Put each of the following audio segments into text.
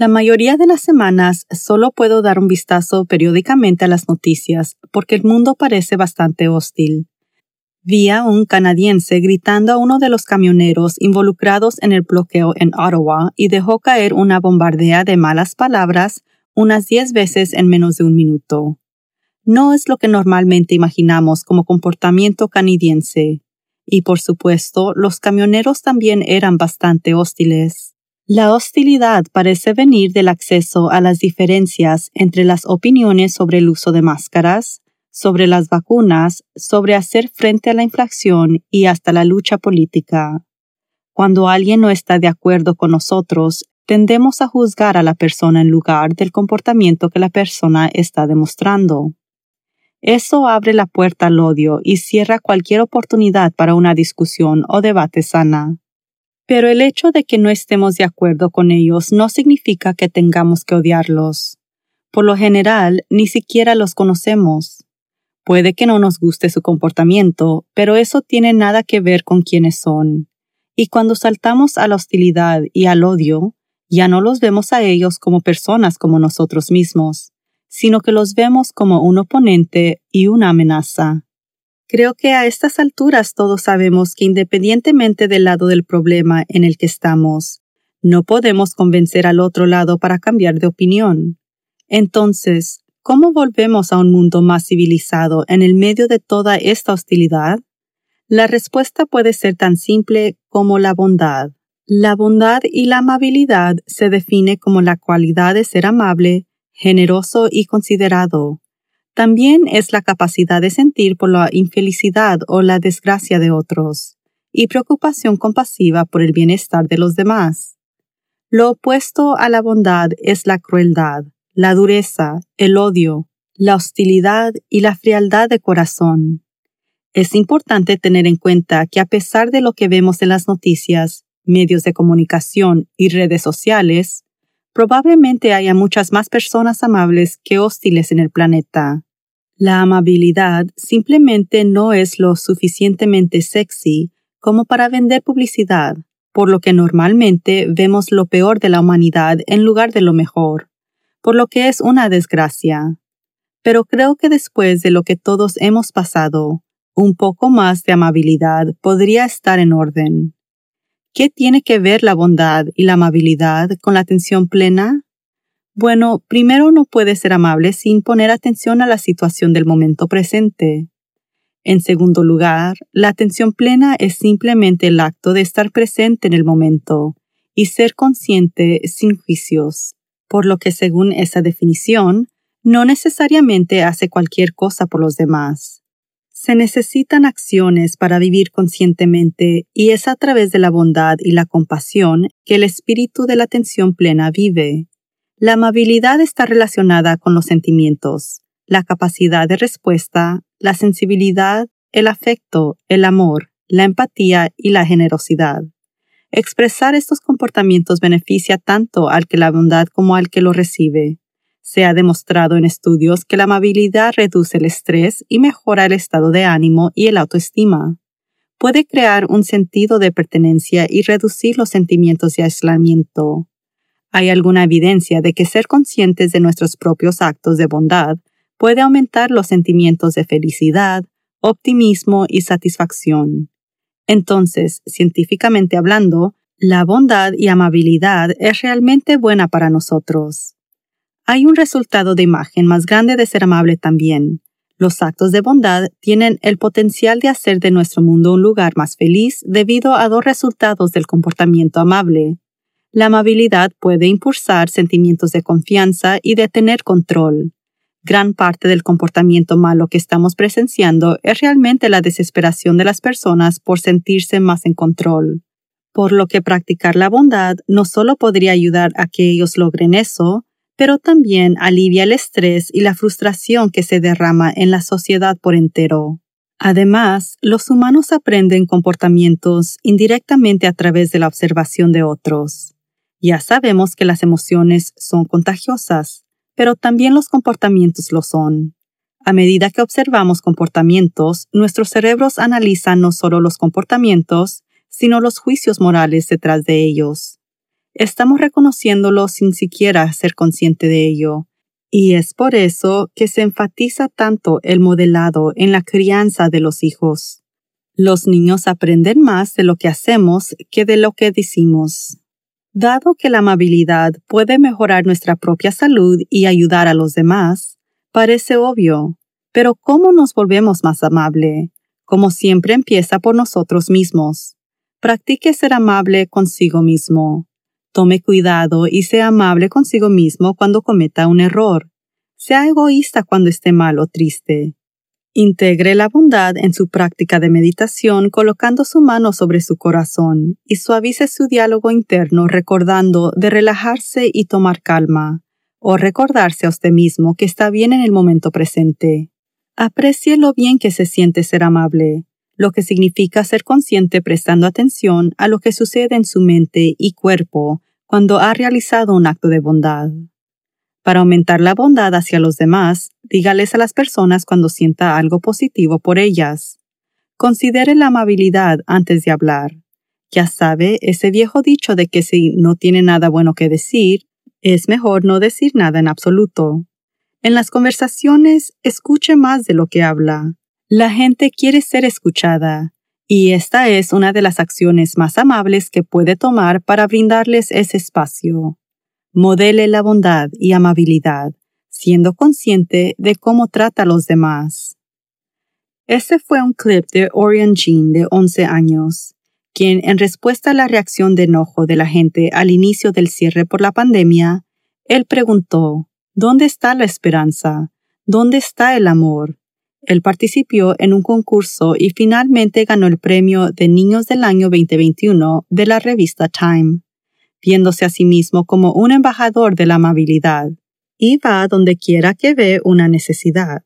La mayoría de las semanas solo puedo dar un vistazo periódicamente a las noticias porque el mundo parece bastante hostil. Vi a un canadiense gritando a uno de los camioneros involucrados en el bloqueo en Ottawa y dejó caer una bombardea de malas palabras unas diez veces en menos de un minuto no es lo que normalmente imaginamos como comportamiento canadiense. Y por supuesto, los camioneros también eran bastante hostiles. La hostilidad parece venir del acceso a las diferencias entre las opiniones sobre el uso de máscaras, sobre las vacunas, sobre hacer frente a la inflación y hasta la lucha política. Cuando alguien no está de acuerdo con nosotros, tendemos a juzgar a la persona en lugar del comportamiento que la persona está demostrando. Eso abre la puerta al odio y cierra cualquier oportunidad para una discusión o debate sana. Pero el hecho de que no estemos de acuerdo con ellos no significa que tengamos que odiarlos. Por lo general, ni siquiera los conocemos. Puede que no nos guste su comportamiento, pero eso tiene nada que ver con quiénes son. Y cuando saltamos a la hostilidad y al odio, ya no los vemos a ellos como personas como nosotros mismos, sino que los vemos como un oponente y una amenaza. Creo que a estas alturas todos sabemos que independientemente del lado del problema en el que estamos, no podemos convencer al otro lado para cambiar de opinión. Entonces, ¿cómo volvemos a un mundo más civilizado en el medio de toda esta hostilidad? La respuesta puede ser tan simple como la bondad. La bondad y la amabilidad se define como la cualidad de ser amable generoso y considerado. También es la capacidad de sentir por la infelicidad o la desgracia de otros, y preocupación compasiva por el bienestar de los demás. Lo opuesto a la bondad es la crueldad, la dureza, el odio, la hostilidad y la frialdad de corazón. Es importante tener en cuenta que a pesar de lo que vemos en las noticias, medios de comunicación y redes sociales, probablemente haya muchas más personas amables que hostiles en el planeta. La amabilidad simplemente no es lo suficientemente sexy como para vender publicidad, por lo que normalmente vemos lo peor de la humanidad en lugar de lo mejor, por lo que es una desgracia. Pero creo que después de lo que todos hemos pasado, un poco más de amabilidad podría estar en orden. ¿Qué tiene que ver la bondad y la amabilidad con la atención plena? Bueno, primero no puede ser amable sin poner atención a la situación del momento presente. En segundo lugar, la atención plena es simplemente el acto de estar presente en el momento y ser consciente sin juicios, por lo que según esa definición, no necesariamente hace cualquier cosa por los demás. Se necesitan acciones para vivir conscientemente y es a través de la bondad y la compasión que el espíritu de la atención plena vive. La amabilidad está relacionada con los sentimientos, la capacidad de respuesta, la sensibilidad, el afecto, el amor, la empatía y la generosidad. Expresar estos comportamientos beneficia tanto al que la bondad como al que lo recibe. Se ha demostrado en estudios que la amabilidad reduce el estrés y mejora el estado de ánimo y el autoestima. Puede crear un sentido de pertenencia y reducir los sentimientos de aislamiento. Hay alguna evidencia de que ser conscientes de nuestros propios actos de bondad puede aumentar los sentimientos de felicidad, optimismo y satisfacción. Entonces, científicamente hablando, la bondad y amabilidad es realmente buena para nosotros. Hay un resultado de imagen más grande de ser amable también. Los actos de bondad tienen el potencial de hacer de nuestro mundo un lugar más feliz debido a dos resultados del comportamiento amable. La amabilidad puede impulsar sentimientos de confianza y de tener control. Gran parte del comportamiento malo que estamos presenciando es realmente la desesperación de las personas por sentirse más en control. Por lo que practicar la bondad no solo podría ayudar a que ellos logren eso, pero también alivia el estrés y la frustración que se derrama en la sociedad por entero. Además, los humanos aprenden comportamientos indirectamente a través de la observación de otros. Ya sabemos que las emociones son contagiosas, pero también los comportamientos lo son. A medida que observamos comportamientos, nuestros cerebros analizan no solo los comportamientos, sino los juicios morales detrás de ellos estamos reconociéndolo sin siquiera ser consciente de ello. Y es por eso que se enfatiza tanto el modelado en la crianza de los hijos. Los niños aprenden más de lo que hacemos que de lo que decimos. Dado que la amabilidad puede mejorar nuestra propia salud y ayudar a los demás, parece obvio, pero ¿cómo nos volvemos más amable? Como siempre empieza por nosotros mismos. Practique ser amable consigo mismo. Tome cuidado y sea amable consigo mismo cuando cometa un error. Sea egoísta cuando esté mal o triste. Integre la bondad en su práctica de meditación colocando su mano sobre su corazón y suavice su diálogo interno recordando de relajarse y tomar calma, o recordarse a usted mismo que está bien en el momento presente. Aprecie lo bien que se siente ser amable, lo que significa ser consciente prestando atención a lo que sucede en su mente y cuerpo cuando ha realizado un acto de bondad. Para aumentar la bondad hacia los demás, dígales a las personas cuando sienta algo positivo por ellas. Considere la amabilidad antes de hablar. Ya sabe ese viejo dicho de que si no tiene nada bueno que decir, es mejor no decir nada en absoluto. En las conversaciones, escuche más de lo que habla. La gente quiere ser escuchada, y esta es una de las acciones más amables que puede tomar para brindarles ese espacio. Modele la bondad y amabilidad, siendo consciente de cómo trata a los demás. Este fue un clip de Orion Jean de 11 años, quien en respuesta a la reacción de enojo de la gente al inicio del cierre por la pandemia, él preguntó, ¿Dónde está la esperanza? ¿Dónde está el amor? Él participó en un concurso y finalmente ganó el premio de Niños del Año 2021 de la revista Time, viéndose a sí mismo como un embajador de la amabilidad, y va donde quiera que ve una necesidad.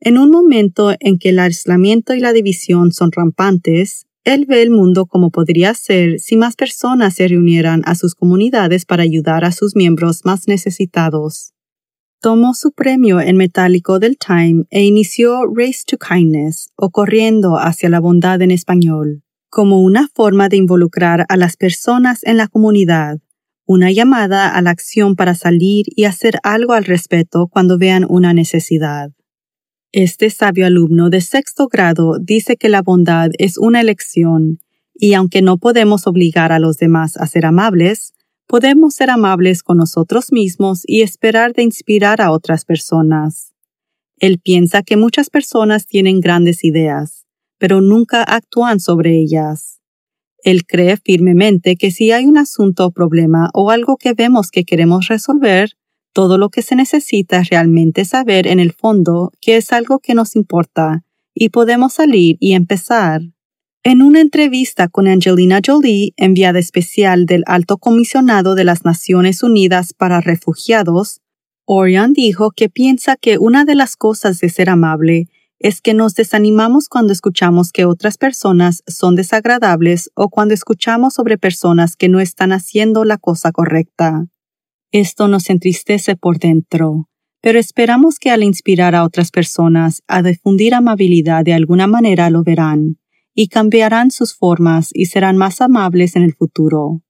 En un momento en que el aislamiento y la división son rampantes, él ve el mundo como podría ser si más personas se reunieran a sus comunidades para ayudar a sus miembros más necesitados tomó su premio en metálico del Time e inició Race to Kindness o Corriendo hacia la Bondad en español, como una forma de involucrar a las personas en la comunidad, una llamada a la acción para salir y hacer algo al respecto cuando vean una necesidad. Este sabio alumno de sexto grado dice que la bondad es una elección, y aunque no podemos obligar a los demás a ser amables, podemos ser amables con nosotros mismos y esperar de inspirar a otras personas. Él piensa que muchas personas tienen grandes ideas, pero nunca actúan sobre ellas. Él cree firmemente que si hay un asunto o problema o algo que vemos que queremos resolver, todo lo que se necesita es realmente saber en el fondo que es algo que nos importa y podemos salir y empezar. En una entrevista con Angelina Jolie, enviada especial del Alto Comisionado de las Naciones Unidas para Refugiados, Orion dijo que piensa que una de las cosas de ser amable es que nos desanimamos cuando escuchamos que otras personas son desagradables o cuando escuchamos sobre personas que no están haciendo la cosa correcta. Esto nos entristece por dentro, pero esperamos que al inspirar a otras personas a difundir amabilidad de alguna manera lo verán y cambiarán sus formas y serán más amables en el futuro.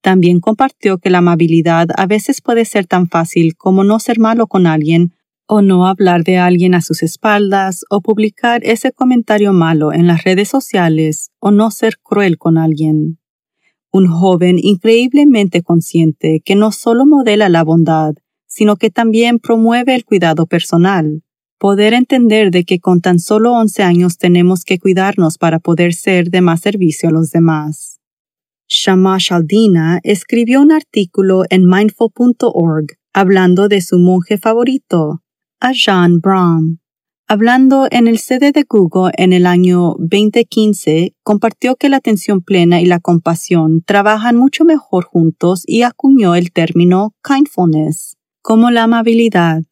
También compartió que la amabilidad a veces puede ser tan fácil como no ser malo con alguien o no hablar de alguien a sus espaldas o publicar ese comentario malo en las redes sociales o no ser cruel con alguien. Un joven increíblemente consciente que no solo modela la bondad, sino que también promueve el cuidado personal, Poder entender de que con tan solo 11 años tenemos que cuidarnos para poder ser de más servicio a los demás. Shamash Aldina escribió un artículo en mindful.org hablando de su monje favorito, a Jean Brahm. Hablando en el sede de Google en el año 2015, compartió que la atención plena y la compasión trabajan mucho mejor juntos y acuñó el término kindfulness, como la amabilidad.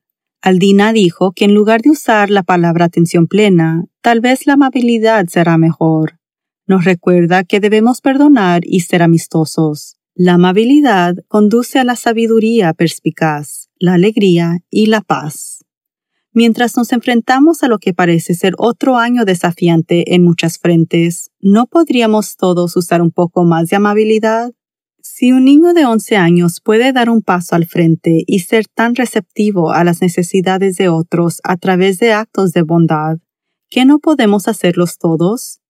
Aldina dijo que en lugar de usar la palabra atención plena, tal vez la amabilidad será mejor. Nos recuerda que debemos perdonar y ser amistosos. La amabilidad conduce a la sabiduría perspicaz, la alegría y la paz. Mientras nos enfrentamos a lo que parece ser otro año desafiante en muchas frentes, ¿no podríamos todos usar un poco más de amabilidad? Si un niño de 11 años puede dar un paso al frente y ser tan receptivo a las necesidades de otros a través de actos de bondad, ¿qué no podemos hacerlos todos?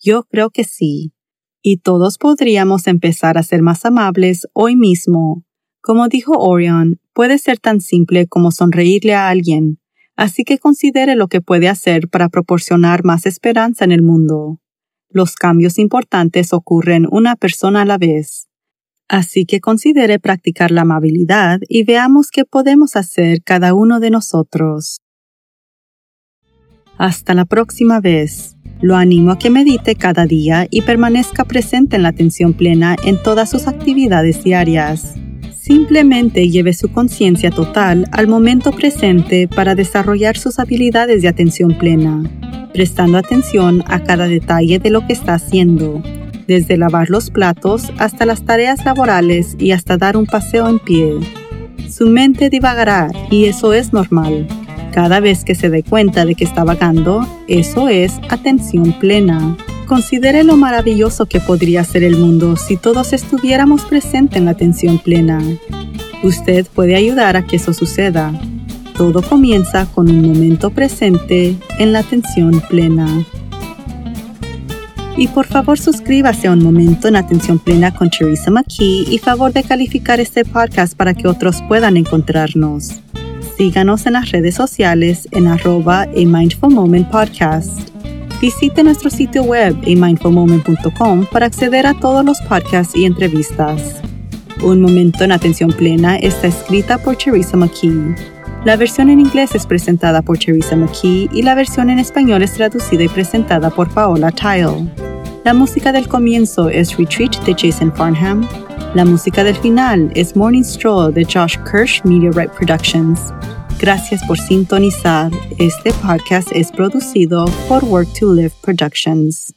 Yo creo que sí. Y todos podríamos empezar a ser más amables hoy mismo. Como dijo Orion, puede ser tan simple como sonreírle a alguien, así que considere lo que puede hacer para proporcionar más esperanza en el mundo. Los cambios importantes ocurren una persona a la vez. Así que considere practicar la amabilidad y veamos qué podemos hacer cada uno de nosotros. Hasta la próxima vez. Lo animo a que medite cada día y permanezca presente en la atención plena en todas sus actividades diarias. Simplemente lleve su conciencia total al momento presente para desarrollar sus habilidades de atención plena, prestando atención a cada detalle de lo que está haciendo, desde lavar los platos hasta las tareas laborales y hasta dar un paseo en pie. Su mente divagará y eso es normal. Cada vez que se dé cuenta de que está vagando, eso es atención plena. Considere lo maravilloso que podría ser el mundo si todos estuviéramos presentes en la atención plena. Usted puede ayudar a que eso suceda. Todo comienza con un momento presente en la atención plena. Y por favor suscríbase a un momento en atención plena con Teresa McKee y favor de calificar este podcast para que otros puedan encontrarnos. Síganos en las redes sociales en arroba a Mindful Moment Podcast. Visite nuestro sitio web mindfulmoment.com para acceder a todos los podcasts y entrevistas. Un momento en atención plena está escrita por Teresa McKee. La versión en inglés es presentada por Teresa McKee y la versión en español es traducida y presentada por Paola Tile. La música del comienzo es Retreat de Jason Farnham. La música del final es Morning Stroll de Josh Kirsch Right Productions. Gracias por sintonizar. Este podcast es producido por Work to Live Productions.